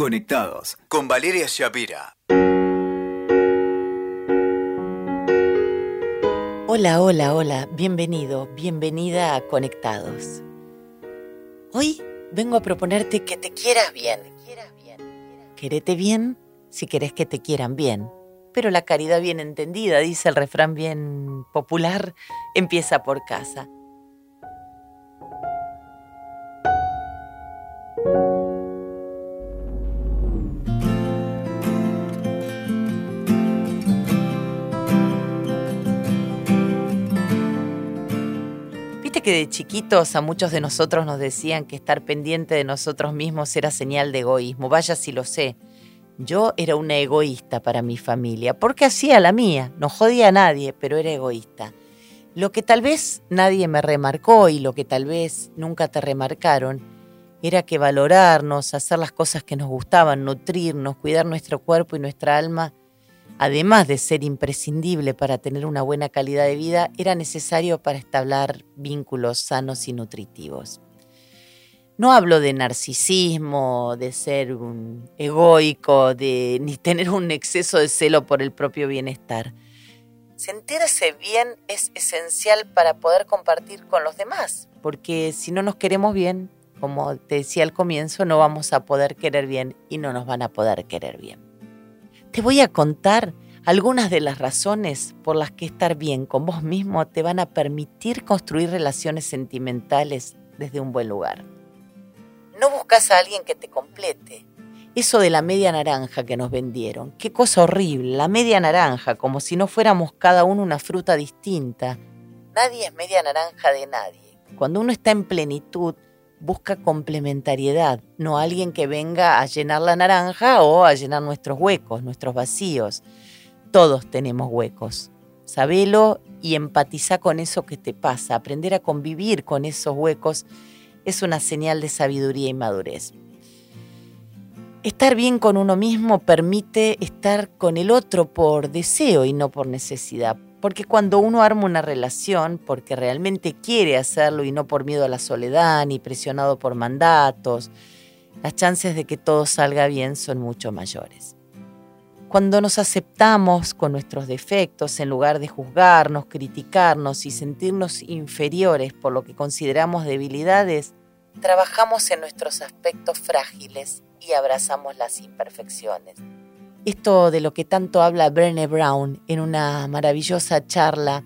Conectados con Valeria Shapira. Hola, hola, hola, bienvenido, bienvenida a Conectados. Hoy vengo a proponerte que te quieras bien. Querete bien si querés que te quieran bien. Pero la caridad bien entendida, dice el refrán bien popular, empieza por casa. Que de chiquitos a muchos de nosotros nos decían que estar pendiente de nosotros mismos era señal de egoísmo. Vaya si lo sé. Yo era una egoísta para mi familia, porque hacía la mía, no jodía a nadie, pero era egoísta. Lo que tal vez nadie me remarcó y lo que tal vez nunca te remarcaron era que valorarnos, hacer las cosas que nos gustaban, nutrirnos, cuidar nuestro cuerpo y nuestra alma, además de ser imprescindible para tener una buena calidad de vida, era necesario para establecer vínculos sanos y nutritivos. No hablo de narcisismo, de ser un egoico, de ni tener un exceso de celo por el propio bienestar. Sentirse bien es esencial para poder compartir con los demás, porque si no nos queremos bien, como te decía al comienzo, no vamos a poder querer bien y no nos van a poder querer bien. Te voy a contar algunas de las razones por las que estar bien con vos mismo te van a permitir construir relaciones sentimentales desde un buen lugar. No buscas a alguien que te complete. Eso de la media naranja que nos vendieron, qué cosa horrible, la media naranja, como si no fuéramos cada uno una fruta distinta. Nadie es media naranja de nadie. Cuando uno está en plenitud, busca complementariedad, no alguien que venga a llenar la naranja o a llenar nuestros huecos, nuestros vacíos. Todos tenemos huecos. Sabelo y empatiza con eso que te pasa, aprender a convivir con esos huecos es una señal de sabiduría y madurez. Estar bien con uno mismo permite estar con el otro por deseo y no por necesidad. Porque cuando uno arma una relación porque realmente quiere hacerlo y no por miedo a la soledad ni presionado por mandatos, las chances de que todo salga bien son mucho mayores. Cuando nos aceptamos con nuestros defectos en lugar de juzgarnos, criticarnos y sentirnos inferiores por lo que consideramos debilidades, trabajamos en nuestros aspectos frágiles y abrazamos las imperfecciones. Esto de lo que tanto habla Brené Brown en una maravillosa charla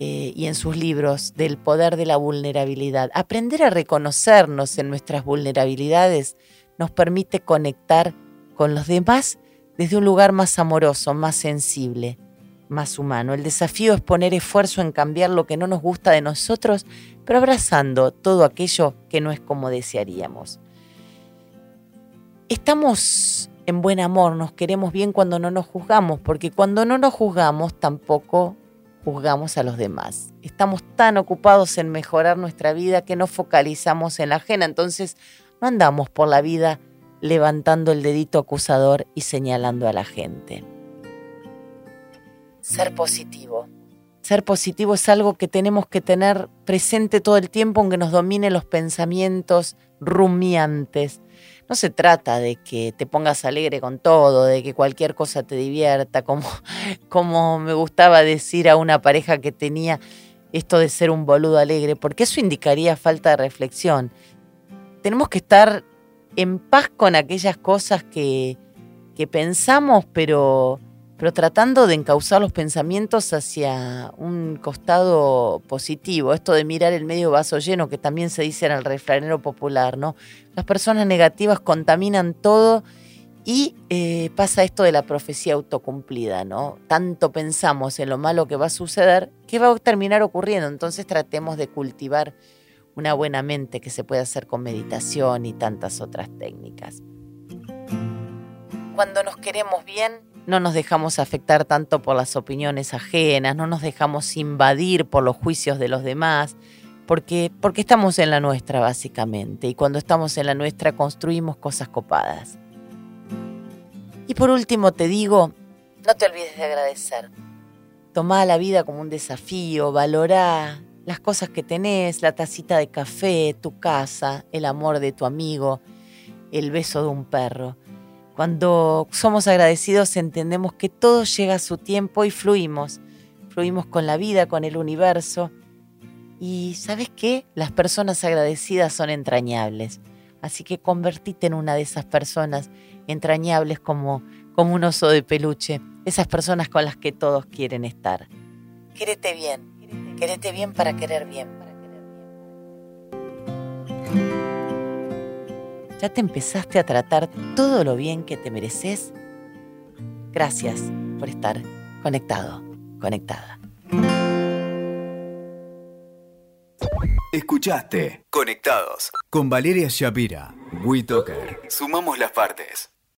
eh, y en sus libros del poder de la vulnerabilidad. Aprender a reconocernos en nuestras vulnerabilidades nos permite conectar con los demás desde un lugar más amoroso, más sensible, más humano. El desafío es poner esfuerzo en cambiar lo que no nos gusta de nosotros, pero abrazando todo aquello que no es como desearíamos. Estamos en buen amor, nos queremos bien cuando no nos juzgamos, porque cuando no nos juzgamos tampoco juzgamos a los demás. Estamos tan ocupados en mejorar nuestra vida que no focalizamos en la ajena, entonces no andamos por la vida levantando el dedito acusador y señalando a la gente. Ser positivo. Ser positivo es algo que tenemos que tener presente todo el tiempo aunque nos dominen los pensamientos rumiantes. No se trata de que te pongas alegre con todo, de que cualquier cosa te divierta, como, como me gustaba decir a una pareja que tenía esto de ser un boludo alegre, porque eso indicaría falta de reflexión. Tenemos que estar en paz con aquellas cosas que, que pensamos, pero, pero tratando de encauzar los pensamientos hacia un costado positivo. Esto de mirar el medio vaso lleno, que también se dice en el refranero popular, ¿no? Las personas negativas contaminan todo y eh, pasa esto de la profecía autocumplida, ¿no? Tanto pensamos en lo malo que va a suceder que va a terminar ocurriendo. Entonces tratemos de cultivar una buena mente que se puede hacer con meditación y tantas otras técnicas. Cuando nos queremos bien, no nos dejamos afectar tanto por las opiniones ajenas, no nos dejamos invadir por los juicios de los demás, porque, porque estamos en la nuestra básicamente, y cuando estamos en la nuestra construimos cosas copadas. Y por último te digo, no te olvides de agradecer. Tomá la vida como un desafío, valorá las cosas que tenés, la tacita de café, tu casa, el amor de tu amigo. el beso de un perro. Cuando somos agradecidos entendemos que todo llega a su tiempo y fluimos. Fluimos con la vida, con el universo. Y ¿sabes qué? Las personas agradecidas son entrañables. Así que convertite en una de esas personas entrañables como, como un oso de peluche. Esas personas con las que todos quieren estar. Quérete bien. Quérete bien para querer bien. ¿Ya te empezaste a tratar todo lo bien que te mereces? Gracias por estar conectado, conectada. Escuchaste Conectados con Valeria Shapira. WeToker. Sumamos las partes.